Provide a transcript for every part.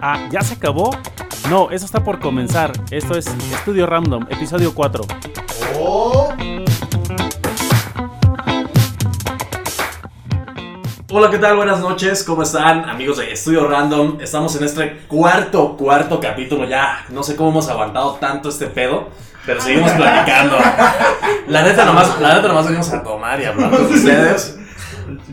Ah, ¿ya se acabó? No, eso está por comenzar. Esto es Estudio Random, episodio 4. Hola, ¿qué tal? Buenas noches, ¿cómo están amigos de Estudio Random? Estamos en este cuarto, cuarto capítulo ya. No sé cómo hemos aguantado tanto este pedo, pero seguimos platicando. La neta nomás, la neta nomás venimos a tomar y hablar con ustedes.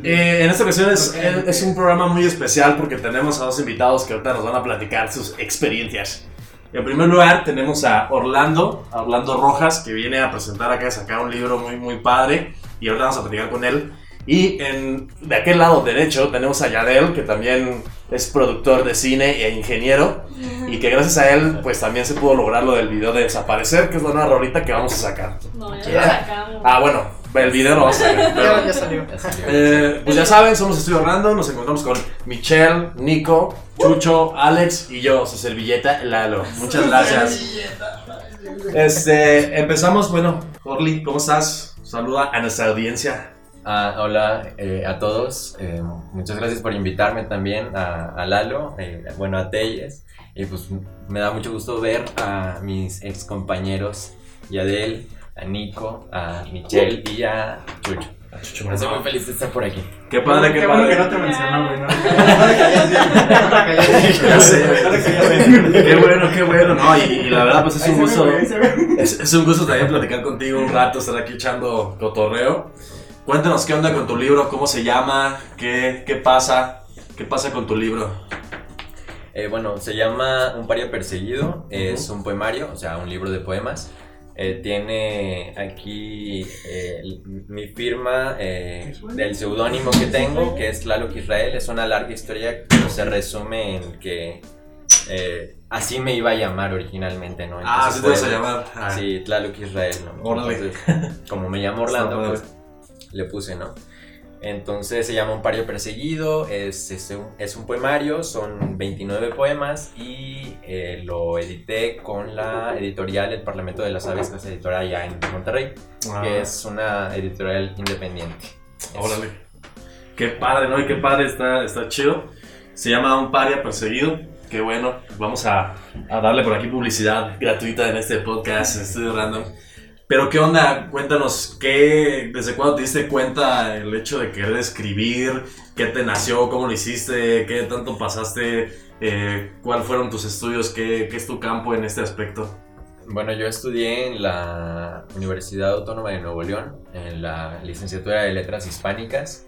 Eh, en esta ocasión es, es un programa muy especial porque tenemos a dos invitados que ahorita nos van a platicar sus experiencias. En primer lugar tenemos a Orlando, a Orlando Rojas, que viene a presentar acá, a sacar un libro muy, muy padre y ahorita vamos a platicar con él. Y en, de aquel lado derecho tenemos a Yadel, que también es productor de cine e ingeniero. Y que gracias a él, pues también se pudo lograr lo del video de desaparecer, que es la nueva rolita que vamos a sacar. No, ya lo sacamos. Ah, bueno, el video lo vamos a sacar. pero- Ya, ya salió. eh, pues ya saben, somos Estudio Random, nos encontramos con Michelle, Nico, Chucho, Alex y yo, su servilleta Lalo. Muchas gracias. Este, empezamos, bueno, Orly, ¿cómo estás? Saluda a nuestra audiencia. Ah, hola eh, a todos, eh, muchas gracias por invitarme también a, a Lalo, eh, bueno a Telles, y pues me da mucho gusto ver a mis ex compañeros, Yadel, a Nico, a Michelle y a Chucho. Estoy muy feliz de estar por aquí. Qué padre, qué, Qué bueno que padre. no te mencionó, güey. ¿no? Ya sé. Qué bueno, qué bueno, no, y, y la verdad pues es un gusto, es, es un gusto también platicar contigo un rato, estar aquí echando cotorreo. Cuéntanos qué onda con tu libro, cómo se llama, qué, qué pasa, qué pasa con tu libro. Eh, bueno, se llama Un paria perseguido, es un poemario, o sea, un libro de poemas. Eh, tiene aquí eh, mi firma eh, del seudónimo que tengo, que es Tlaloc Israel. Es una larga historia que se resume en que así me iba a llamar originalmente, ¿no? Ah, Entonces sí te vas a llamar. Ah, Sí, Tlaloc Israel, ¿no? Entonces, como me llamo Orlando, pues le puse, ¿no? Entonces se llama Un pario perseguido, es, es, un, es un poemario, son 29 poemas y eh, lo edité con la editorial El Parlamento de las Aves, que es editora allá en Monterrey, Ah, que es una editorial independiente. Órale. Qué padre, ¿no? Y qué padre, está, está chido. Se llama Un paria perseguido. Qué bueno. Vamos a, a darle por aquí publicidad gratuita en este podcast, en Estudio Random. Pero qué onda, cuéntanos, ¿qué, ¿desde cuándo te diste cuenta el hecho de querer escribir? ¿Qué te nació? ¿Cómo lo hiciste? ¿Qué tanto pasaste? Eh, ¿Cuáles fueron tus estudios? ¿Qué, ¿Qué es tu campo en este aspecto? Bueno, yo estudié en la Universidad Autónoma de Nuevo León, en la licenciatura de Letras Hispánicas.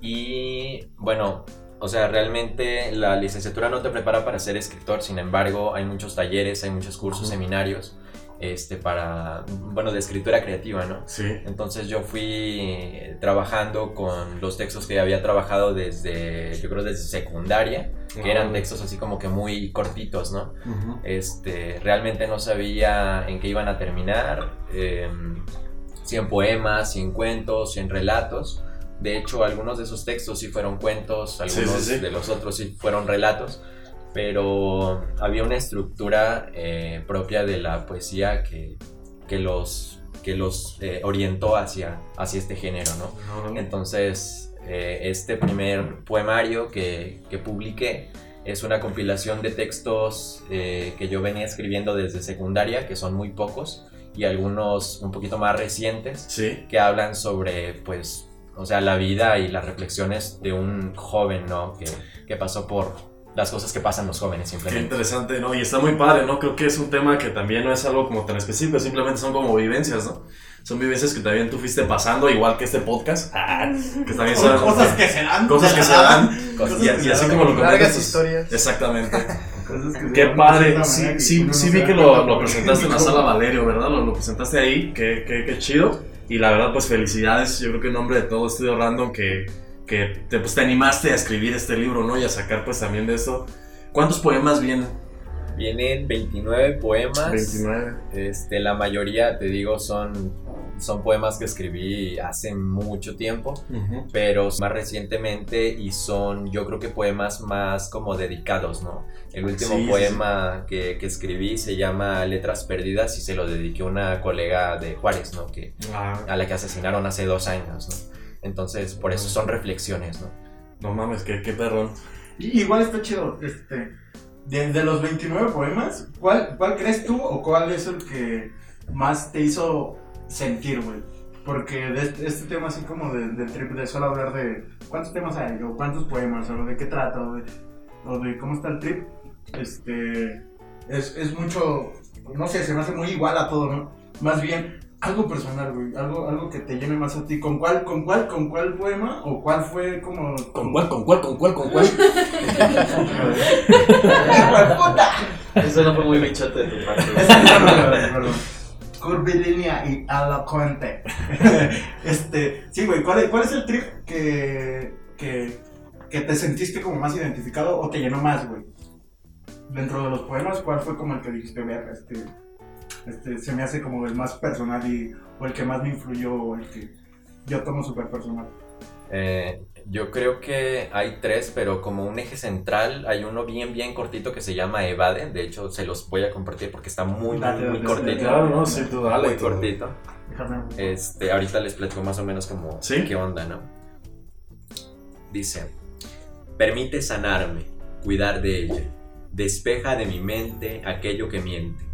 Y bueno, o sea, realmente la licenciatura no te prepara para ser escritor, sin embargo, hay muchos talleres, hay muchos cursos, seminarios, este, para, bueno, de escritura creativa, ¿no? Sí. Entonces yo fui eh, trabajando con los textos que había trabajado desde, yo creo desde secundaria, que eran textos así como que muy cortitos, ¿no? Ujú. Este, realmente no sabía en qué iban a terminar. eh, 100 poemas, 100 cuentos, 100 relatos. De hecho, algunos de esos textos sí fueron cuentos, Sí, sí, algunos sí. de los otros sí fueron relatos. Pero había una estructura eh, propia de la poesía que, que los, que los eh, orientó hacia, hacia este género, ¿no? Entonces, eh, este primer poemario que, que publiqué es una compilación de textos que yo venía escribiendo desde secundaria, que son muy pocos, y algunos un poquito más recientes, Sí. que hablan sobre, pues, o sea, la vida y las reflexiones de un joven, ¿no? Que, que pasó por las cosas que pasan los jóvenes, Qué simplemente. interesante, ¿no? Y está muy padre, ¿no? Creo que es un tema que también no es algo como tan específico, simplemente son como vivencias, ¿no? Son vivencias que también tú fuiste pasando, igual que este podcast. Ah, que también son cosas que se dan. cosas que se dan. Y, así como lo comentas. Largas pues, historias. Exactamente. Cosas que se Qué padre. Sí, sí, sí vi que lo, lo presentaste en la sala Valerio, ¿verdad? Lo, lo presentaste ahí. Qué, qué, qué chido. Y la verdad, pues felicidades. Yo creo que en nombre de todo Estudio Random que, que te, pues, te animaste a escribir este libro, ¿no? Y a sacar pues también de esto. ¿Cuántos poemas vienen? Vienen 29 poemas. 29. Este, la mayoría, te digo, son, son poemas que escribí hace mucho tiempo, Ujú. pero más recientemente y son, yo creo que poemas más como dedicados, ¿no? El último Sí, sí, poema Que, que escribí se llama Letras Perdidas y se lo dediqué a una colega de Juárez, ¿no? Que, Ah, a la que asesinaron hace dos años, ¿no? Entonces, por eso son reflexiones, ¿no? no mames, qué, qué perrón. Y igual está chido, este, de, de los 29 poemas, ¿cuál, ¿cuál crees tú o cuál es el que más te hizo sentir, güey? Porque de este, este tema así como de- del trip de solo hablar de cuántos temas hay o cuántos poemas o de qué trata o de, o de cómo está el trip, este, es, es mucho, no sé, se me hace muy igual a todo, ¿no? Más bien, algo personal, güey, algo, algo que te llene más a ti. ¿Con cuál, con cuál, con cuál poema o cuál fue como... ¿Con cuál, con cuál, con cuál, con cuál? Eso no fue muy bichote de tu parte. Curvilínea y elocuente. este, sí, güey, ¿cuál, es- ¿cuál es el trip que, que, que te sentiste como más identificado o te llenó más, güey? Dentro de los poemas, ¿cuál fue como el que dijiste, verga, este, este, se me hace como el más personal y, o el que más me influyó o el que yo tomo súper personal? Eh, yo creo que hay tres, pero como un eje central hay uno bien, bien cortito que se llama Evade. De hecho, se los voy a compartir porque está muy, muy, Date, muy date, cortito. Claro, no, sí, tú dale. muy tú. cortito. Déjame. Este, ahorita les platico más o menos como ¿Sí? qué onda, ¿no? Dice, permite sanarme, cuidar de ella, despeja de mi mente aquello que miente,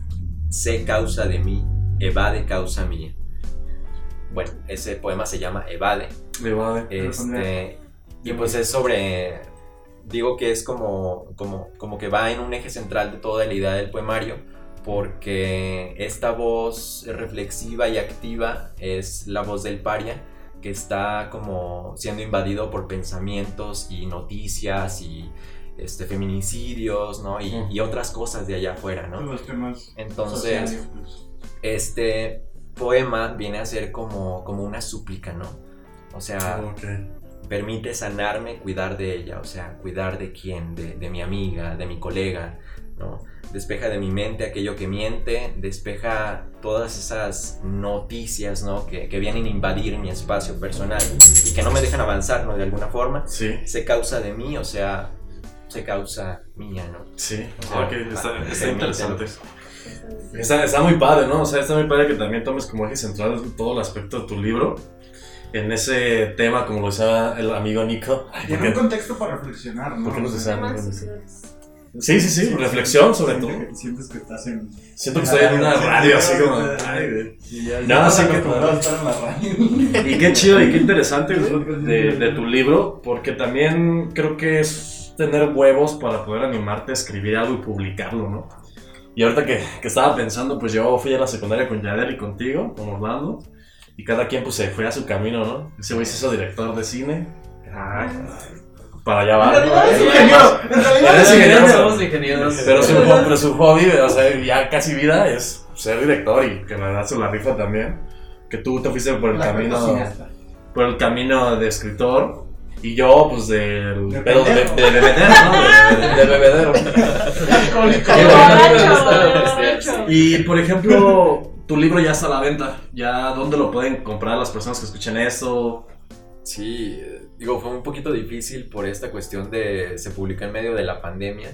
sé causa de mí, evade causa mía. Bueno, ese poema se llama Evade. Le va de- Este, y pues es sobre, digo que es como, como, como que va en un eje central de toda la idea del poemario, porque esta voz reflexiva y activa es la voz del paria, que está como siendo invadido por pensamientos y noticias y este, feminicidios, ¿no? Y, y otras cosas de allá afuera, ¿no? Los temas Entonces, sociales, pues. este poema viene a ser como, como una súplica, ¿no? O sea, Ok. permite sanarme, cuidar de ella, o sea, cuidar de quién, de, de mi amiga, de mi colega, ¿no? Despeja de mi mente aquello que miente, despeja todas esas noticias, ¿no? Que, que vienen a invadir mi espacio personal y que no me dejan avanzar, ¿no? De alguna forma. Sí, Se causa de mí, o sea, se causa mía, ¿no? sí. Ah, Ok, está, está permítelo. interesante. Está, está muy padre, ¿no? O sea, está muy padre que también tomes como eje central todo el aspecto de tu libro. En ese tema, como lo decía el amigo Nico. Y en ¿por un contexto para reflexionar, ¿no? ¿Por qué no se O sea, sabe? Temas sociales. Sí, sí, sí, reflexión sobre todo. que- Sientes que estás en. Siento que estoy en una radio así como. Ay, güey. No, sí, que podrás estar en la radio. Y qué chido y qué interesante güey, de, de tu libro, porque también creo que es tener huevos para poder animarte a escribir algo y publicarlo, ¿no? Y ahorita que, que estaba pensando, pues yo fui a la secundaria con Yader y contigo, con Orlando, y cada quien pues se fue a su camino, ¿no? Ese güey se hizo director de cine. Ay, para allá va. En realidad es ingeniero. En realidad es ingeniero. Somos ingenieros. Pero su, pero su hobby, o sea, ya casi vida es ser director y que la verdad se la rifa también. Que tú te fuiste por el La camino por el camino de escritor y yo pues del De pedo de, bebedero, ¿no? De, de- de bebedero. Y por ejemplo, tu libro ya está a la venta. Ya dónde lo pueden comprar las personas que escuchen esto. Sí, eh, digo, fue un poquito difícil por esta cuestión de se publicó en medio de la pandemia.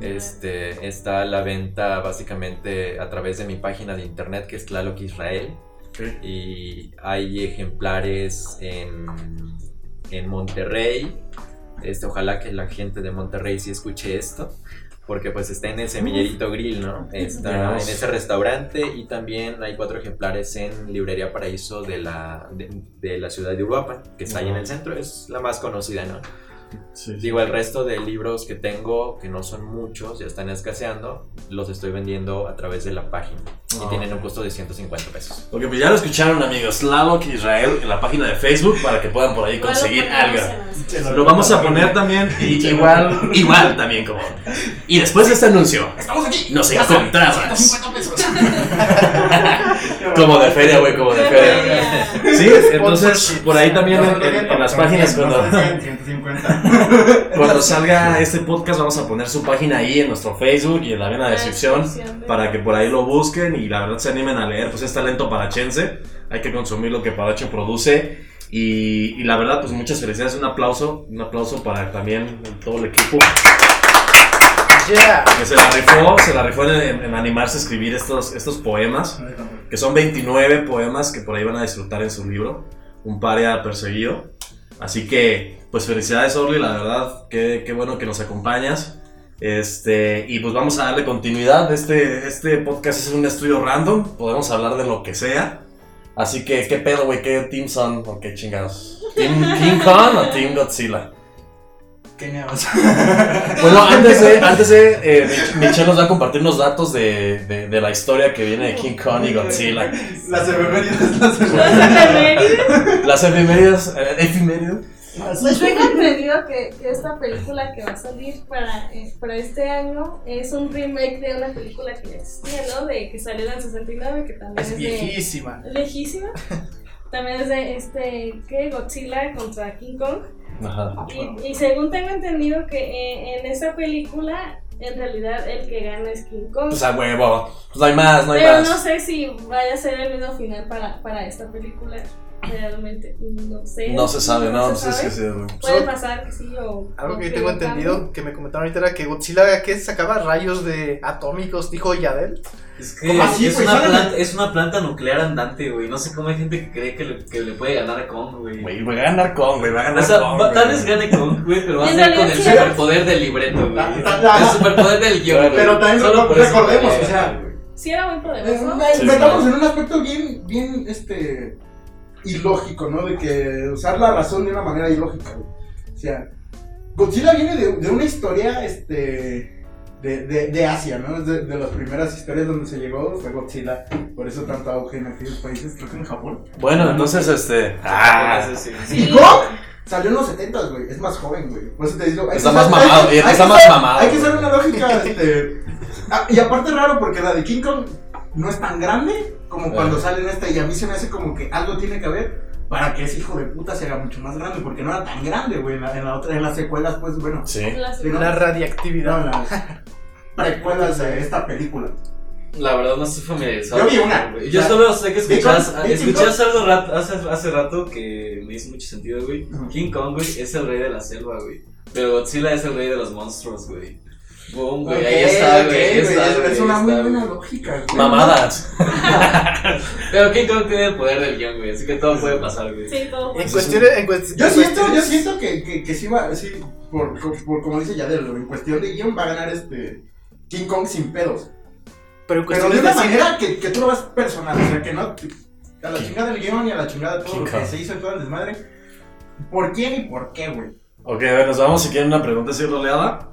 Este, está a la venta básicamente a través de mi página de internet que es Tlaloc Israel. Ok. Y hay ejemplares en, en Monterrey. Este, ojalá que la gente de Monterrey sí escuche esto. Porque pues está en el Semillerito Grill, ¿no? Está Dios. en ese restaurante y también hay cuatro ejemplares en Librería Paraíso de la, de, de la ciudad de Uruapan, que está ahí en el centro, es la más conocida, ¿no? Sí, sí. Digo, el resto de libros que tengo, que no son muchos, ya están escaseando, los estoy vendiendo a través de la página. Ah, y tienen un ok. costo de 150 pesos. Porque pues ya lo escucharon amigos, Tlaloc Israel en la página de Facebook para que puedan por ahí conseguir algo. Lo vamos a poner también y igual, igual también como. Y después de este anuncio, Estamos aquí. nos Ya saben, encontrabas. 150 pesos. Como de feria, güey, como de. Sí, entonces por ahí también en, en- en las páginas cuando, 150. cuando salga este podcast vamos a poner su página ahí en nuestro Facebook y en la, en la descripción descripción de- para que por ahí lo busquen y la verdad se animen a leer, pues es talento parachense, hay que consumir lo que Paracho produce y, y la verdad pues muchas felicidades, un aplauso, un aplauso para también todo el equipo que se la rifó, se la rifó en, en animarse a escribir estos, estos poemas. Que son 29 poemas que por ahí van a disfrutar en su libro, Un paria perseguido. Así que, pues felicidades Orly, la verdad, qué, qué bueno que nos acompañas. Este, y pues vamos a darle continuidad. Este, este podcast es un estudio random. Podemos hablar de lo que sea. Así que, ¿qué pedo, güey? ¿Qué team son? ¿O qué chingados? ¿Team King Kong o Team Godzilla? ¿Qué neos? Bueno, antes de, antes de eh, Mich- Michelle nos va a compartir unos datos de, de, de la historia que viene de King Kong y Godzilla. Las efemérides, las efemérides. efemérides. Las efemérides, eh, efemérides. Pues tengo entendido que, que esta película que va a salir para, eh, para este año es un remake de una película que ya existía, ¿no? De que salió en el 69, que también es, Es de... viejísima. Lejísima. También es de este, ¿qué? Godzilla contra King Kong. Ajá. Y, y según tengo entendido que eh, en esa película, en realidad el que gana es King Kong. Pues a huevo. Pues no hay más, no hay Pero más. no sé si vaya a ser el mismo final para, para esta película. Realmente, no sé. No se sabe, no, no se sé sabe. si güey. Puede pasar que sí o. Algo o que yo tengo entendido, que me comentaron ahorita, era que Godzilla que sacaba rayos de atómicos, dijo Yadel. Es que ¿Cómo así, es, una planta, es una planta nuclear andante, güey. No sé cómo hay gente que cree que le, que le puede ganar a Kong, güey. Güey, va a ganar Kong, güey, va a O ganar sea, Kong. va- tal vez gane Kong, güey, pero va a ser con el sí. superpoder del libreto, güey. El superpoder del guion, güey. Pero también Solo por recordemos, o sea. Sí, era muy poderoso. Sí, Metamos en un aspecto bien, bien, este, ilógico, ¿no? De que usar la razón de una manera ilógica, güey. O sea, Godzilla viene de, de una historia, este, de, de, de Asia, ¿no? Es de, de las primeras historias donde se llegó fue Godzilla. Por eso tanto auge en aquellos países, creo que en Japón. Bueno, entonces, este. Ah, sí. Sí. Y Kong salió en los 70, güey. Es más joven, güey. Por eso te digo. hay Está más mamado, hay está más ser- mamado, Hay que hacer una lógica, este. ah, y aparte raro porque la de King Kong no es tan grande como cuando Eh. sale en esta. Y a mí se me hace como que algo tiene que haber para que ese hijo de puta se haga mucho más grande. Porque no era tan grande, güey. En, la, en, la otra, en las secuelas, pues bueno. sí. Las- Sí, ¿no? La No, radiactividad. en las precuelas de esta película. La verdad no estoy familiarizado. Yo vi una. güey. Yo solo sé que vi escuchas algo rato, hace, hace rato que me hizo mucho sentido, güey. King Kong, güey, es el rey de la selva, güey. Pero Godzilla es el rey de los monstruos, güey. Boom, güey, ahí está, güey. está, es- güey, Es ahí una muy está, buena güey. lógica, güey. Mamadas. Pero King Kong tiene el poder del guion, güey, así que todo puede pasar, güey. Sí, todo. En cuestiones. En cuest- Yo en siento, yo siento que, que, que sí va, sí, por, por, como dice Yadel, en cuestión de guion va a ganar este King Kong sin pedos. Pero en Pero de una manera que, que tú lo vas personal, o sea, que no a la chingada del guion y a la chingada de todo King lo que Kong. se hizo y todo el desmadre. ¿Por quién y por qué, güey? Ok, a ver, nos vamos si quieren una pregunta así roleada.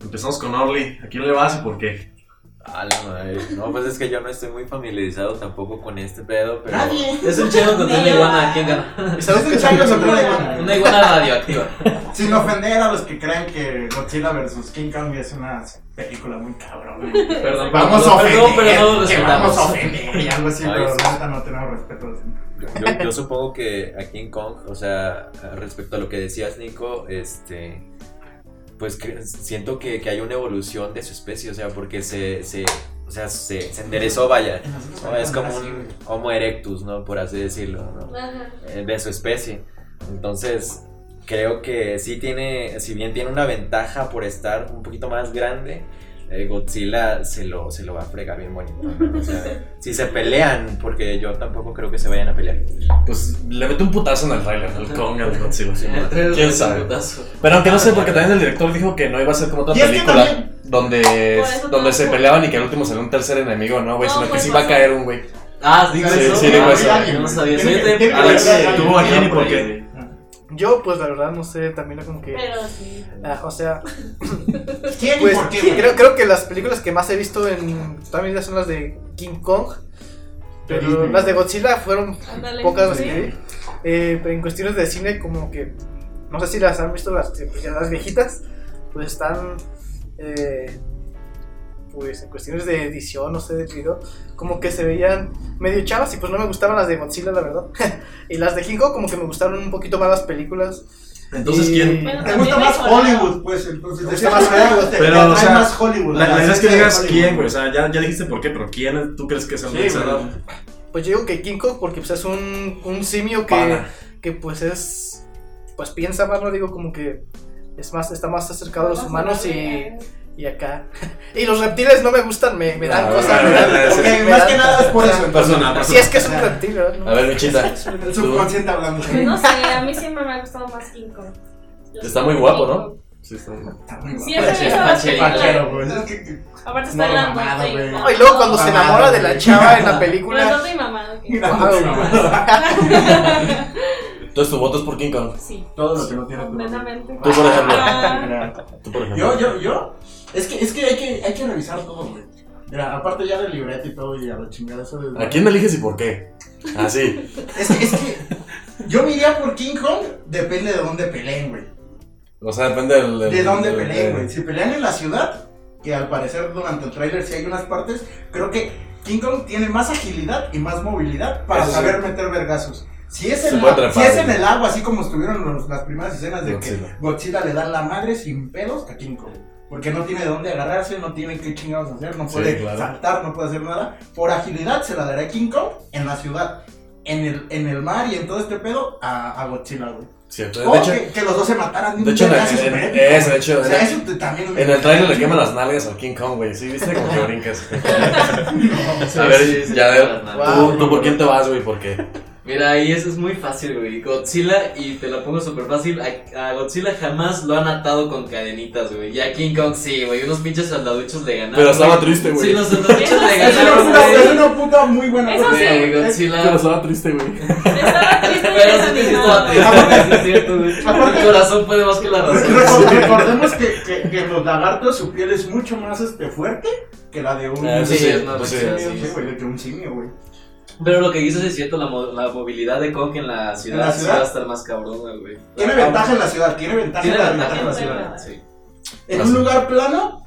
Empezamos con Orly. ¿A quién le vas y por qué? A la madre. No, pues es que yo no estoy muy familiarizado tampoco con este pedo, pero. Nadie. Es un chango contra una iguana, ¿quién gana? ¿Y sabes un chango contra una iguana? Una iguana radioactiva. Sin ofender a los que creen que Godzilla vs. King Kong es una película muy cabrón. güey. Perdón, Vamos a perdón, ofender, pero no lo que respetamos. vamos a ofender y algo así, Ay, pero neta no tenemos respeto. Yo, yo supongo que a King Kong, o sea, respecto a lo que decías, Nico, este. Pues que- siento que, que hay una evolución de su especie, o sea, porque se. se o sea, se, se enderezó, vaya. ¿no? Es como un Homo erectus, ¿no? Por así decirlo, ¿no? Ajá. Eh, de su especie. Entonces, creo que sí tiene, si bien tiene una ventaja por estar un poquito más grande, eh, Godzilla se lo, se lo va a fregar bien bonito. ¿no? O sea, si se pelean, porque yo tampoco creo que se vayan a pelear. Pues le mete un putazo en el trailer, el Kong al Godzilla. ¿Quién ¿Quién sabe? Pero aunque no sé, porque también el director dijo que no iba a ser como otra película también- donde, donde se peleaban y que al último salió un tercer enemigo, ¿no, güey? No, Sino que pues sí va a caer un güey. Ah, digo Sí, eso. sí, digo Ah, eso. Yo no sabía. Alex. ¿tú a y Yo, pues la verdad, no sé, también como que. Pero sí. ah, o sea, ¿Quién pues por qué? güey? creo, creo que las películas que más he visto en también ya son las de King Kong. Pero Disney. las de Godzilla fueron pocas las sí. que vi. Eh, pero en cuestiones de cine, como que. No sé si las han visto las, pues, las viejitas. Pues están. eh, pues en cuestiones de edición, no sé, de video. Como que se veían medio chavas y pues no me gustaban las de Godzilla, la verdad. y las de King Kong, como que me gustaron un poquito más las películas. Entonces, ¿quién? Bueno, Te gusta más. Hollywood, pues, entonces. Me gusta más Hollywood. te- Pero, o sea, más Hollywood. La, la idea es que digas quién, güey. O sea, ya, ya dijiste por qué, pero ¿quién tú crees que es el Sí. Pues yo digo que King Kong, porque pues es un, un simio que, Pana. que pues es. Pues piensa más, no digo como que. Es más, está más acercado a los humanos y, y acá. Y los reptiles no me gustan, me, me dan Ah, cosas. bueno, me dan- bueno, Ok, me más que nada es por eso. personal. Si es que es un reptil. No. A ver, Michita. El subconsciente hablando. No sé, a mí siempre me ha gustado más King Kong. Está muy guapo, ¿no? Sí, está muy Sí, guapo. esa es la Aparte está la güey. No, y luego cuando se enamora de la chava en la película. Y mamado. Entonces tu voto es por King Kong. Sí, Todo lo que no tiene completamente. Tú, por ejemplo. Ah, Mira, Tú, por ejemplo. Yo, yo, yo. Es que, es que hay que, hay que revisar todo, güey. Mira, aparte ya del libreto y todo y a la chingada eso de... ¿A quién eliges y por qué? Ah, sí. Es que, es que yo me iría por King Kong, depende de dónde peleen, güey. O sea, depende del. del- De dónde del- peleen, güey. Si pelean en la ciudad, que al parecer durante el tráiler sí hay unas partes, creo que King Kong tiene más agilidad y más movilidad para Eso sí. saber meter vergazos. Si es, en puede la- trepar, si es en el agua, así como estuvieron los- las primeras escenas de Godzilla. que Godzilla le dan la madre sin pedos a King Kong. Porque no tiene de dónde agarrarse, no tiene qué chingados hacer, no Sí, puede claro. saltar, no puede hacer nada. Por agilidad se la dará a King Kong en la ciudad. En el, en el mar y en todo este pedo a, a Godzilla, güey. Cierto. O De hecho, que, que los dos se mataran de hecho, en, en- en- eso, de hecho, O sea, en- eso te- también me- en el trailer le queman las nalgas al King Kong, güey. ¿Sí viste? Como que brincas. A ver, Sí, sí, ya sí, sí, sí. ¿tú, ¿tú por quién te vas, güey? ¿Por qué? Mira, ahí eso es muy fácil, güey. Godzilla, y te lo pongo súper fácil, a, a Godzilla jamás lo han atado con cadenitas, güey. Y a King Kong sí, güey. Unos pinches soldaduchos le ganaron. Pero estaba güey. triste, güey. Sí, los soldaduchos le Es una, ganaron, es güey. una puta muy buena Eso cosa, sí. Güey. Pero Godzilla. estaba triste, güey. Estaba triste y Pero sí, sí, estaba triste, sí, es cierto, güey. El corazón puede más que la razón. Recor- Recordemos que, que, que los lagartos su piel es mucho más este, fuerte que la de un Ah, Sí, sí, sí. sí. sí, güey, simio, güey. Pero lo que dices es cierto, la, mo- la movilidad de Kong en la ciudad, ¿En la ciudad? va a estar más cabrona, güey. Tiene ventaja en la ciudad, tiene ventaja Tiene en la ventaja ventaja en la ciudad. ciudad, sí. En un lugar plano.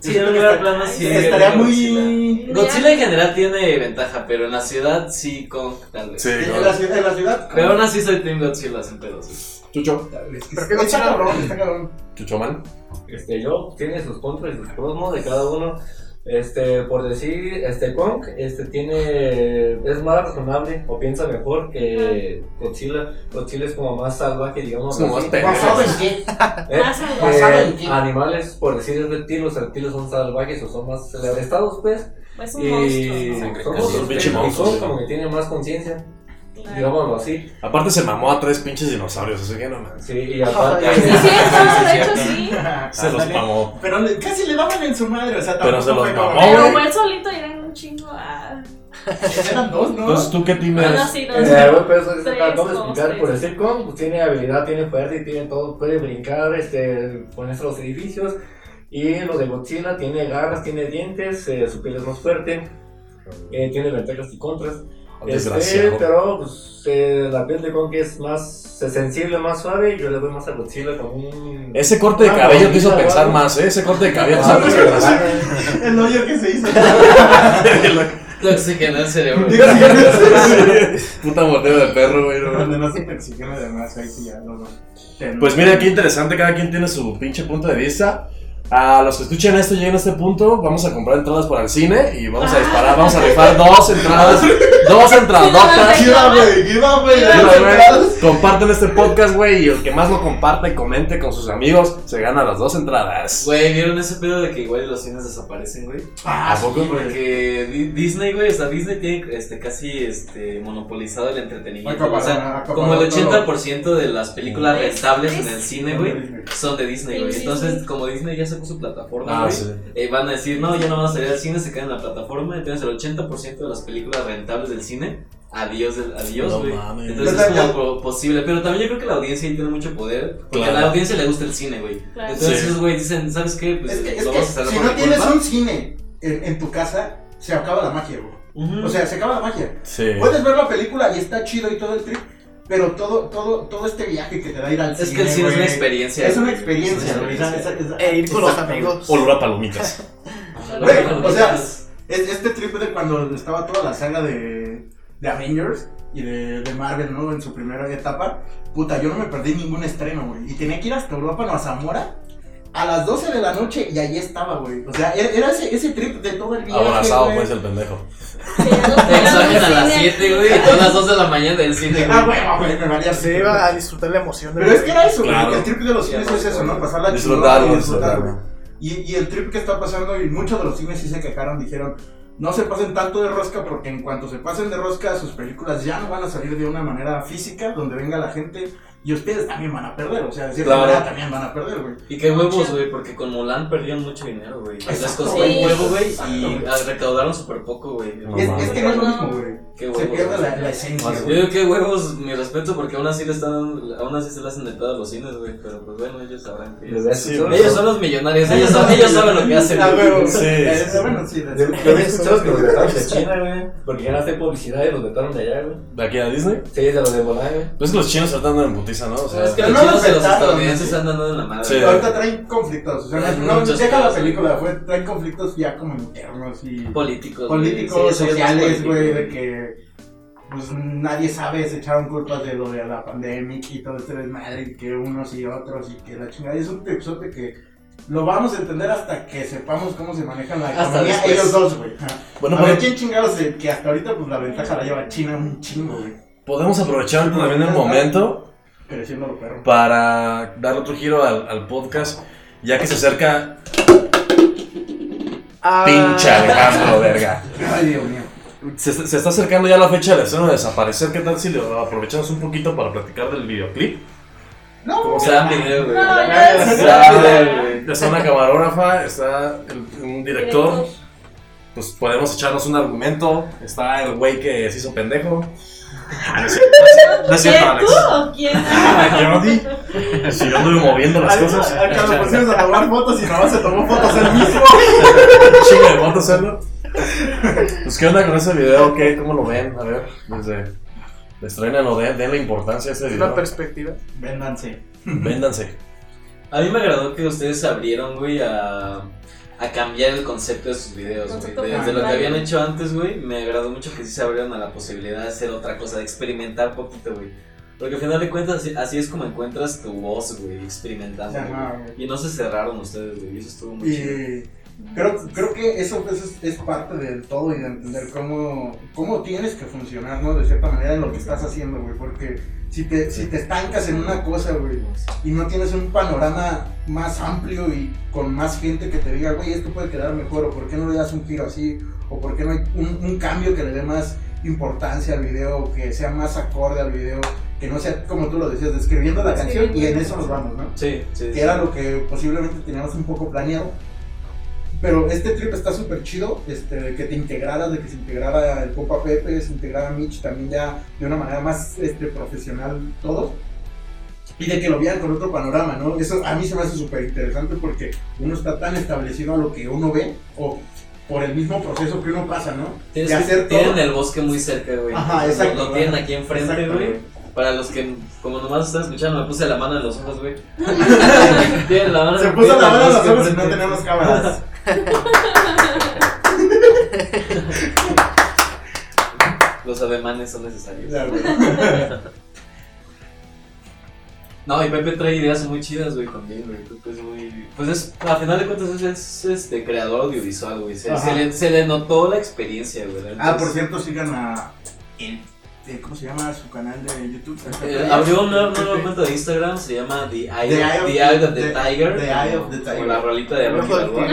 Sí, en un lugar plano sí. Estaría Godzilla. muy. Godzilla en general tiene ventaja, pero en la ciudad sí Kong tal vez. Sí, En la ciudad. En la ciudad Pero aún así soy Team Godzilla sin pedos. sí. Chucho. Que ¿Pero qué está Godzilla? cabrón, está cabrón. Chucho, man. Este, yo tiene sus contras y sus pros, ¿no? De cada uno. Este, por decir, este Kong, este tiene, es más razonable o piensa mejor que Godzilla. Godzilla es como más salvaje, digamos. Como más. ¿Basado en qué? Más salvaje. ¿Basado en qué? animales, por decir reptiles, los reptiles son salvajes o son más estados, pues. Es un Y monstruo. son como que tienen más conciencia, Claro. digámoslo así. Aparte se mamó a tres pinches dinosaurios, así que no mames. Sí, y aparte. Sí, cierto, de hecho sí. Se los mamó. Pero le- casi le daban en su madre, o sea, Pero se los fue como- mamó, Pero güey. fue solito y eran un chingo. Ah. Eran dos, ¿no? Entonces, ¿tú qué team Bueno, sí, Eh, dos. bueno, pero eso es Tres, acabo de dos, explicar. Por tres. decir Kong, pues tiene habilidad, tiene fuerza y tiene todo. Puede brincar, este, ponerse a los edificios. Y lo de Godzilla tiene garras, tiene dientes, eh, su piel es más fuerte. eh, tiene ventajas y contras. Este, Desgraciado. pero pues, eh, la piel de Kong es más eh, sensible, más suave. Yo le doy más a Godzilla con un. Ese corte de Ah, cabello te hizo pensar güey. más, ¿eh? Ese corte de cabello te Ah, hizo pues, pensar El hoyo que se hizo. Te oxigena el cerebro. Puta mordida de perro, güey. Donde no se te oxigena de más, ahí sí ya no. te- Pues mira, qué interesante, cada quien tiene su pinche punto de vista. A los que escuchen esto lleguen a este punto, vamos a comprar entradas para el cine y vamos a disparar, vamos a rifar dos entradas, dos entradotas. Comparten este podcast, güey, y el que más lo comparta y comente con sus amigos se gana las dos entradas. Güey, ¿vieron ese pedo de que igual los cines desaparecen, güey? Ah, ¿A poco? Porque Di- Disney, güey, o sea, Disney tiene este, casi este, monopolizado el entretenimiento. O sea, como el todo. 80% de las películas Es- rentables es- en el cine, güey, son de Disney, güey. Entonces, como Disney ya sacó su plataforma, Ah, güey, sí. eh, van a decir, no, ya no van a salir al cine, se quedan en la plataforma. Entonces, el 80% de las películas rentables del cine, adiós, adiós, güey. Entonces, Pero es como po- posible. Pero también yo creo que la audiencia ahí tiene mucho poder. Porque Claro. a la audiencia le gusta el cine, güey. Claro. Entonces, Sí. güey dicen, ¿sabes qué? Pues Es que, es lo que vamos a hacer si no tienes culpa. un cine en, en tu casa, se acaba la magia, güey. O sea, se acaba la magia. Sí. Puedes ver la película y está chido y todo el trip, pero todo, todo, todo este viaje que te da ir al Es cine. que el cine es una güey, experiencia. Es una experiencia, Es una güey. experiencia. E ir con los amigos. Olor a palomitas. Güey, o sea, es, este trip de cuando estaba toda la saga de, de Avengers y de, de Marvel, ¿no? En su primera etapa. Puta, yo no me perdí ningún estreno, güey. Y tenía que ir hasta Europa, no, a Zamora. A las 12 de la noche y ahí estaba, güey. O sea, era, ese, ese trip de todo el viaje. Abrazado, güey. pues, el pendejo. Te examen a las 7, güey, y todas las 2 de la mañana del cine, Ah, güey. güey, güey, me valía Se iba a disfrutar la emoción de Pero es que era eso, güey. El trip de los cines es eso, ¿no? Pasarla Disfrutarlo, chingón y disfrutarlo. Y, y el trip que está pasando, y muchos de los cines sí se quejaron, dijeron, no se pasen tanto de rosca porque en cuanto se pasen de rosca, sus películas ya no van a salir de una manera física, donde venga la gente y ustedes también van a perder, o sea, de cierta Claro. manera también van a perder, güey. Y qué huevos, güey, porque con Mulan perdieron mucho dinero, güey. Les costó un Sí. huevo, güey, y ah, recaudaron súper poco, güey. Es, que no es lo mismo, güey. Qué Se huevos. pierde güey. la, la esencia, Yo digo que huevos, mi respeto, porque aún así le están aún así se le hacen de pedo a los cines, güey. Pero pues bueno, ellos sabrán que. Sí, Ellos son los millonarios, ellos, son- ellos saben lo que hacen. Ah, güey. Sí, eh, sí, sí. bueno, sí, de- Yo yo había escuchado que los vetaron de China, güey. Porque ya no publicidad y los vetaron de allá, güey. ¿De aquí a Disney? Sí, de los de Mulan, güey. Pues es que los chinos ahorita andan en putiza, ¿no? O sea, Es que no los estadounidenses andan dando en la madre. Sí. Ahorita traen conflictos, o sea, Hay no, deja la película, fue, traen conflictos ya como internos y Políticos. políticos, Sí, sociales, güey, de que pues nadie sabe, se echaron culpas de lo de la pandemia y todo este desmadre, y que unos y otros, y que la chingada, y es un episodio que lo vamos a entender hasta que sepamos cómo se maneja la Hasta economía después. ellos dos, güey. Bueno, a ver pero- quién chingados, que hasta ahorita pues la ventaja la lleva China un chingo, güey, podemos aprovechar también el momento. Para dar otro giro al, al podcast, ya que se acerca Ah, pinche Alejandro, verga. Ay, Dios mío. Se, se está acercando ya la fecha del estreno de Desaparecer. ¿Qué tal si lo aprovechamos un poquito para platicar del videoclip? No, Gran video, güey. No, Gran ya es- video, güey. Está una camarógrafa, está el- un director. Pues podemos echarnos un argumento. Está el güey que se hizo pendejo. Ah, No es cierto, no es cierto, ¿Quién Alex. tú o quién? Jordi. Si yo anduve moviendo las cosas. Acá lo pusimos a tomar fotos y nomás se tomó fotos él mismo. Chingo de fotos. Pues, ¿qué onda con ese video? ¿Qué? ¿Cómo lo ven? A ver, desde. Estrenenlo, den, den la importancia a este Es una video. perspectiva. Véndanse. Véndanse. A mí me agradó que ustedes abrieron, güey, a, a cambiar el concepto de sus videos, güey. Desde lo que habían hecho antes, güey, me agradó mucho que sí se abrieron a la posibilidad de hacer otra cosa, de experimentar poquito, güey. Porque al final de cuentas, así, así es como encuentras tu voz, güey, experimentando. Ajá, güey. güey. Y no se cerraron ustedes, güey, y eso estuvo muy chido. Creo, creo que eso pues, es, es parte del todo y de entender cómo, cómo tienes que funcionar, ¿no? De cierta manera en lo que estás haciendo, güey. Porque si te, si te estancas en una cosa, güey, y no tienes un panorama más amplio y con más gente que te diga, güey, esto puede quedar mejor, o por qué no le das un giro así, o por qué no hay un, un cambio que le dé más importancia al video, o que sea más acorde al video, que no sea como tú lo decías, describiendo la Sí. canción y en eso nos vamos, ¿no? Sí, sí, sí. que era lo que posiblemente teníamos un poco planeado. Pero este trip está súper chido, este, de que te integrara, de que se integrara el Popa Pepe, se integrara Mitch también ya de una manera más este, profesional todo. Y de que lo vieran con otro panorama, ¿no? Eso a mí se me hace súper interesante porque uno está tan establecido a lo que uno ve o por el mismo proceso que uno pasa, ¿no? Tienes de que- hacer tienen todo. el bosque muy cerca, güey. Ajá, exacto, Lo, tienen aquí enfrente, güey. Para los que, como nomás están escuchando, me puse la mano en los ojos, güey. Se puso la mano en los ojos y no tenemos cámaras. Los ademanes son necesarios. No, y Pepe trae ideas muy chidas, güey, también, güey. Pepe es muy... Pues es, a final de cuentas es, es, este, creador audiovisual, güey. Se, le, se le notó la experiencia, güey. Ah, por cierto, sigan a. el- eh, ¿Cómo se llama su canal de YouTube? eh, abrió una nueva cuenta de Instagram, se llama The Eye, The of, Eye of the, Eye of the the- Tiger. The Eye of the Tiger. la rolita de Rocky Balboa.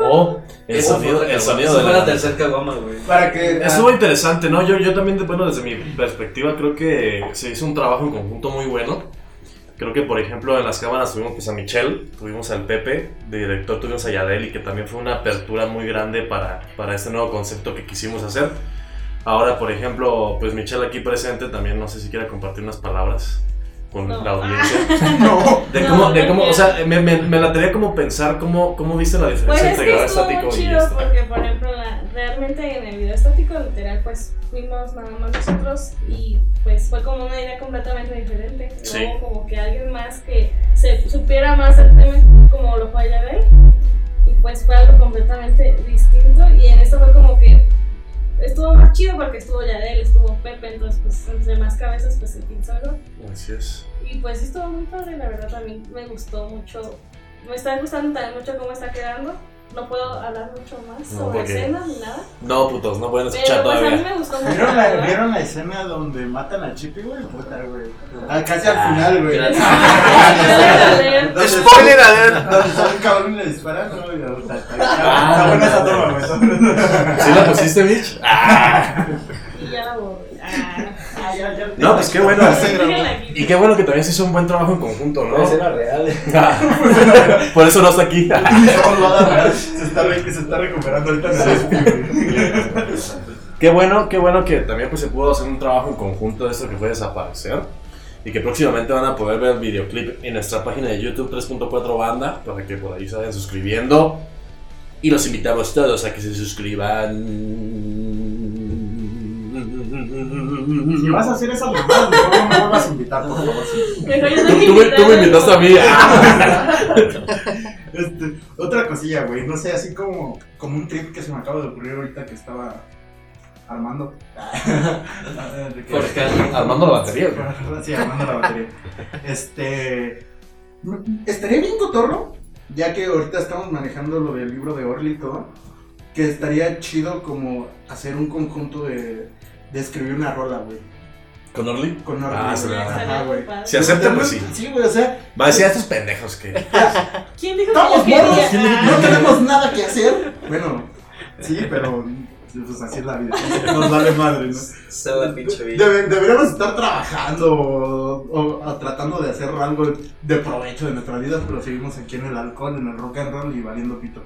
O el Esa sonido, fue la el sonido esa de fue la la tercera caguama, güey. Para que. Estuvo interesante, ¿no? Yo, yo también, bueno, desde mi perspectiva, creo que se hizo un trabajo en conjunto muy bueno. Creo que, por ejemplo, en las cámaras tuvimos pues, a Michelle, tuvimos al Pepe, de director tuvimos a Yadel, y que también fue una apertura muy grande para, para este nuevo concepto que quisimos hacer. Ahora, por ejemplo, pues Michelle aquí presente también, no sé si quiera compartir unas palabras con No. la audiencia. no. De No, cómo, de cómo, o sea, me, me, me la tenía como pensar cómo, cómo viste la Pues diferencia es entre muy estático y chido esto. porque, por ejemplo, la- realmente en el video estático literal pues fuimos nada más nosotros y pues fue como una idea completamente diferente. Sí. Luego como que alguien más que se supiera más del tema como lo fue Yabel y pues fue algo completamente distinto y en esto fue como que estuvo más chido porque estuvo Yadel, estuvo Pepe, entonces pues entre más cabezas pues se pinzó algo. Así es. Y pues estuvo muy padre, la verdad mí me gustó mucho. Me está gustando también mucho cómo está quedando. No puedo hablar mucho más No, sobre porque- escenas ni nada. No, putos, no pueden escuchar Pero pues a mí todavía. me gustó mucho. ¿Vieron la. ¿Vieron la escena donde matan a Chippy, güey? Puta, güey. Ah, casi al final, güey. gracias. Spoiler alert. Donde sale un cabrón y le disparan, ¿no? Y, o sea, está, Ah, está buena esa toma, güey. ¿Sí la pusiste, Mitch? Ah. Y ya la borré. Ah, Ah, ya, ya, No, pues qué bueno. Y qué bueno que también se hizo un buen trabajo en conjunto, No, ¿no? escena real. Por eso no está aquí. Se está, re- se está recuperando ahorita. Qué bueno, qué bueno que también pues, se pudo hacer un trabajo en conjunto de esto que fue desaparecer. Y que próximamente van a poder ver el videoclip en nuestra página de YouTube 3.4 Banda, para que por ahí se vayan suscribiendo. Y los invitamos todos a que se suscriban. Si vas a hacer esas mamadas, mejor no me vuelvas a invitar, por favor. Tú, tú me, tú me invitar invitaste a mí. Este, otra cosilla, güey. No sé, así como, como un trip que se me acaba de ocurrir ahorita que estaba armando. Armando la batería. güey. Sí, armando la batería. Este. Estaría bien cotorro, ya que ahorita estamos manejando lo del libro de Orly y todo. Que estaría chido como hacer un conjunto de, de escribir una rola, güey. ¿Con Orly? Con Orly. Ah, güey. se la- Ajá, güey. Si acepta, pues sí. Sí, güey, o sea, Va a decir a estos pendejos que. ¿Quién dijo estamos que morros, quería? no tenemos nada que hacer. Bueno, sí, pero pues así es la vida. Nos vale madre, ¿no? Vida. Debe- deberíamos estar trabajando o, o- o tratando de hacer algo de provecho de nuestra vida, pero seguimos aquí en el alcohol, en el rock and roll y valiendo pito.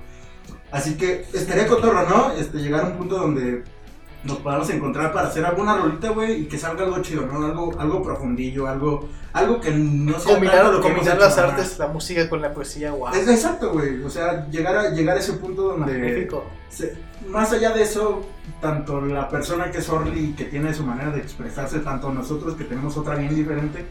Así que estaría cotorro, ¿no? Este, llegar a un punto donde nos podamos encontrar para hacer alguna rolita, güey, y que salga algo chido, ¿no? Algo, algo profundillo, algo, algo que no sea Combinar, lo que combinar las artes, la música con la poesía, wow. Es exacto, güey. O sea, llegar a, llegar a ese punto donde se- más allá de eso, tanto la persona que es Orly, que tiene su manera de expresarse, tanto nosotros que tenemos otra bien diferente,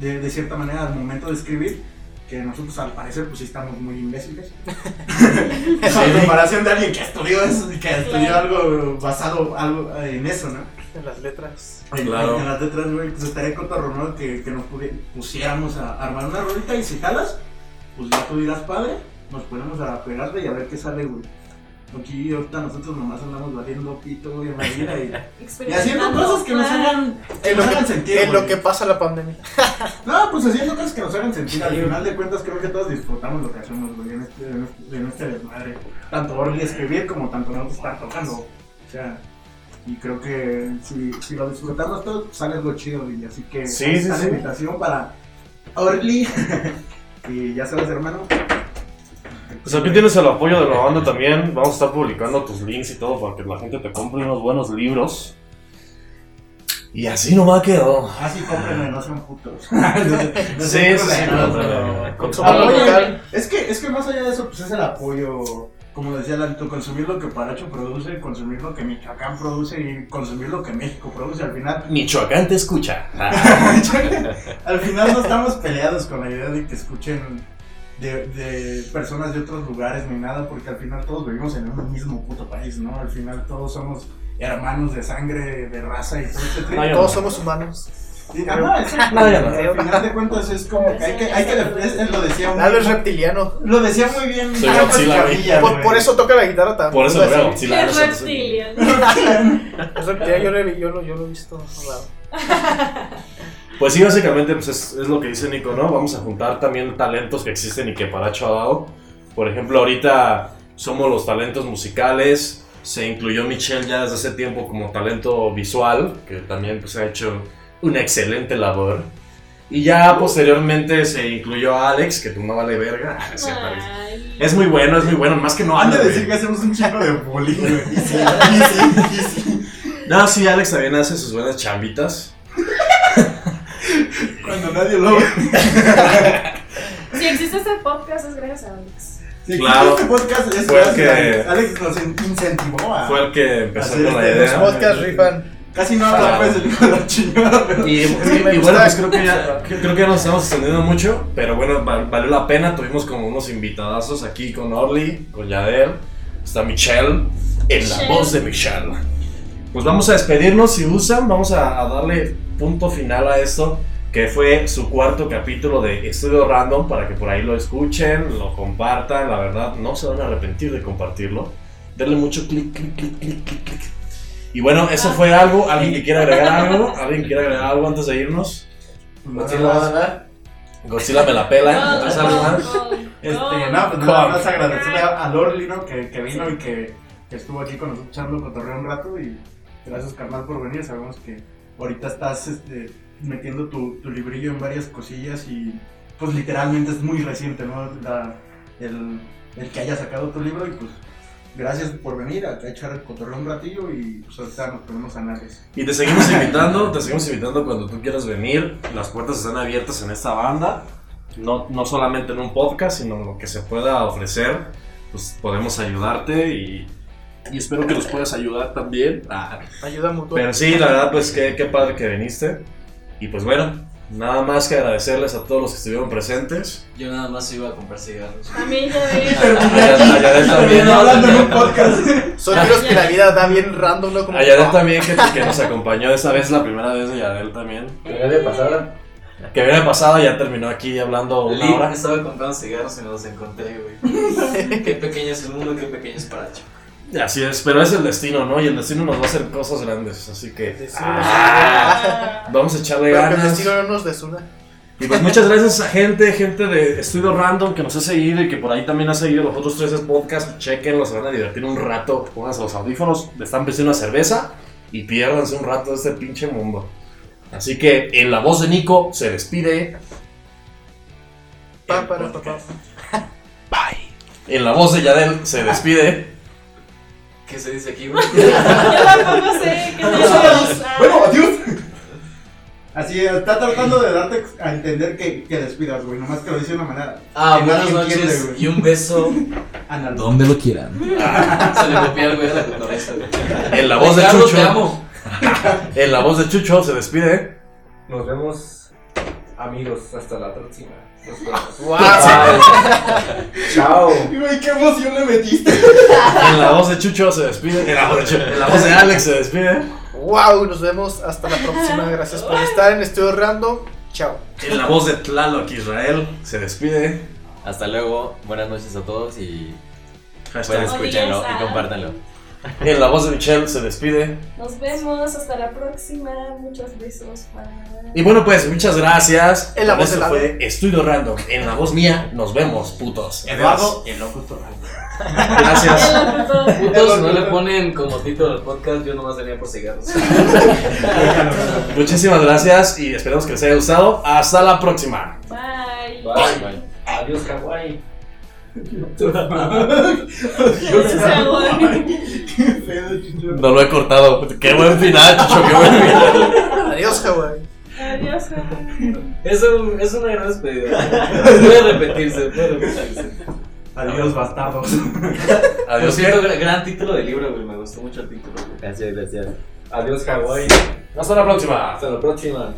de, de cierta manera al momento de escribir, que nosotros al parecer pues sí estamos muy imbéciles. En comparación de alguien que estudió eso, que estudió algo basado algo en eso, ¿no? En las letras. En, Claro. en las letras, güey, pues estaría cotorro, ¿no? Que, que nos pusiéramos a armar una rolita y si jalas, pues ya tú dirás, padre, nos ponemos a pegarle y a ver qué sale, güey. Aquí ahorita nosotros nomás andamos valiendo pito, güey, vida y, y haciendo cosas que nos hagan, que nos sentir, en lo que pasa la pandemia. No, pues haciendo cosas que nos hagan sentir. Al final de cuentas creo que todos disfrutamos lo que hacemos, güey, en este, en este, en este desmadre. Tanto Orly escribir como tanto nosotros estar tocando. O sea, y creo que si, si lo disfrutamos todos, pues sale algo chido, y así que Sí, sí, invitación para Orly. y ya sabes, hermano. Pues aquí tienes el apoyo de la banda también. Vamos a estar publicando tus links y todo para que la gente te compre unos buenos libros. Y así nomás quedó. Así cómprenme, no sean putos. Sí. Es que, es que más allá de eso, pues es el apoyo, como decía Lalito, consumir lo que Paracho produce, consumir lo que Michoacán produce y consumir lo que México produce. Al final, Michoacán te escucha. al final no estamos peleados con la idea de que escuchen de, de personas de otros lugares ni nada, porque al final todos vivimos en un mismo puto país, ¿no? Al final todos somos hermanos de sangre, de raza y todo ese trip. No, Todos no. somos humanos. Exacto. No, ya no. Al final de cuentas es como que hay que, hay que es- lo decía muy Lalo es reptiliano. Lo decía muy bien. Soy Godzilla. Escamilla, Por, eso toca la guitarra también. Por eso veo. Sí, la- Es reptilian. Es reptiliano, yo, lo he- yo, lo, yo lo he visto. raro. Pues sí, básicamente pues es, es lo que dice Nico, ¿no? Vamos a juntar también talentos que existen y que Paracho ha dado. Por ejemplo, ahorita somos los talentos musicales. Se incluyó Michelle ya desde hace tiempo como talento visual, que también pues ha hecho una excelente labor. Y ya posteriormente se incluyó a Alex, que tú no vale verga. Es muy bueno, es muy bueno, más que no Han de decir que hacemos un chico de bullying, güey. Sí, sí, sí. No, sí, Alex también hace sus buenas chambitas. Cuando nadie lo ve. Si existe este podcast es gracias a Alex. Si Claro. Este podcast es Fue el que- a Alex. Alex nos in- incentivó a. Fue el que empezó con la es, idea. Los podcasts rifan. Casi no habla Claro. pues el hijo de la chingada, pero. Y, y- y bueno, pues creo que ya, creo que ya nos estamos extendiendo mucho, pero bueno, val- valió la pena. Tuvimos como unos invitadazos aquí con Orly, con Yadel, está Michelle, en la Michelle. voz de Michelle. Pues vamos a despedirnos, si usan, vamos a, a darle punto final a esto, que fue su cuarto capítulo de Estudio Random, para que por ahí lo escuchen, lo compartan, la verdad, no se van a arrepentir de compartirlo. Denle mucho clic, clic, clic, clic, clic, clic. Y bueno, eso fue algo. ¿Alguien que quiera agregar algo? ¿Alguien que quiera agregar algo antes de irnos? ¿Sí lo van a dar? Godzilla me la pela. No, ¿Entonces no, algo más? no, Este, no. pues nada más agradecerle a, a Lorly, ¿no? Que, que vino y que, que estuvo aquí con nosotros echando cotorreo un rato y gracias carnal por venir, sabemos que ahorita estás este, metiendo tu, tu librillo en varias cosillas y pues literalmente es muy reciente, ¿no? La- el, el que haya sacado tu libro y pues gracias por venir a, a echar el cotorreo un ratillo y pues ahorita nos ponemos a análisis. Y te seguimos invitando, te seguimos invitando cuando tú quieras venir. Las puertas están abiertas en esta banda. No, no solamente en un podcast, sino en lo que se pueda ofrecer. Pues podemos ayudarte y, y espero que nos puedas ayudar también. Ah, Ayuda mutua. pero sí, la verdad, pues qué, qué padre que viniste. Y pues bueno, nada más que agradecerles a todos los que estuvieron presentes. Yo nada más iba a comprar cigarros. A mí ya ves. A a Yadet también. hablando en un podcast. Son tiros que la vida da bien random, ¿no? Como A Yadet también que, que nos acompañó esa vez, la primera vez de Yadel también. Que de pasada. Que viene pasada ya terminó aquí hablando una Lee hora. estaba comprando cigarros y me los encontré, güey. qué pequeño es el mundo, qué pequeño es Paracho. Así es, pero es el destino, ¿no? Y el destino nos va a hacer cosas grandes, así que ah, vamos a echarle Pero que el ganas. destino no nos desuna. Y pues muchas gracias a gente, gente de Estudio Random que nos ha seguido y que por ahí también ha seguido los otros tres podcasts. Chequenlo, se van a divertir un rato. Pónganse los audífonos, le están pidiendo una cerveza y piérdanse un rato de este pinche mundo. Así que en la voz de Nico se despide. Pa, para, pa, pa. En la voz de Yadel se despide. ¿Qué se dice aquí, güey? Yo tampoco sé qué tenemos. Bueno, adiós. Así está tratando de darte a entender que, que despidas, güey. Nomás que lo dice de una manera. Ah, que buenas entiende, noches güey. y un beso Ándale. donde lo quieran. Se le copió al güey a la cotorreza, güey. En la voz de Chucho. te amo. En la voz de Chucho se despide. Nos vemos, amigos. Hasta la próxima. Wow. Chao. Güey, qué emoción le metiste. En la voz de Chucho se despide. En la voz de, Chucho- en la voz de Alex se despide. wow, nos vemos hasta la próxima. Gracias por estar en Estudio Random. Chao. En la voz de Tlaloc Israel se despide. Hasta luego, buenas noches a todos y Hashtag. pues escúchenlo y compártanlo. En la voz de Michelle se despide. Nos vemos. Hasta la próxima. Muchos besos. Bye. Y bueno, pues muchas gracias. En la voz de Lalo. fue Estudio Random. En la voz mía, nos vemos, putos. Eduardo, el locutor. Gracias. Putos, no le ponen como título al podcast, yo nomás venía por cigarros. Muchísimas gracias y esperamos que les haya gustado. Hasta la próxima. Bye. Bye. Bye. Adiós, Hawái. No lo he cortado. Qué buen final, Chucho, qué buen final. Adiós, Hawaii. Adiós. Es, un- es una gran despedida. Puede repetirse, puede repetirse. Adiós, bastardos. Por Adiós, cierto, gran, gran título de libro, güey. Me gustó mucho el título, güey. Gracias, gracias. Adiós, Hawái. Hasta la próxima. Hasta la próxima.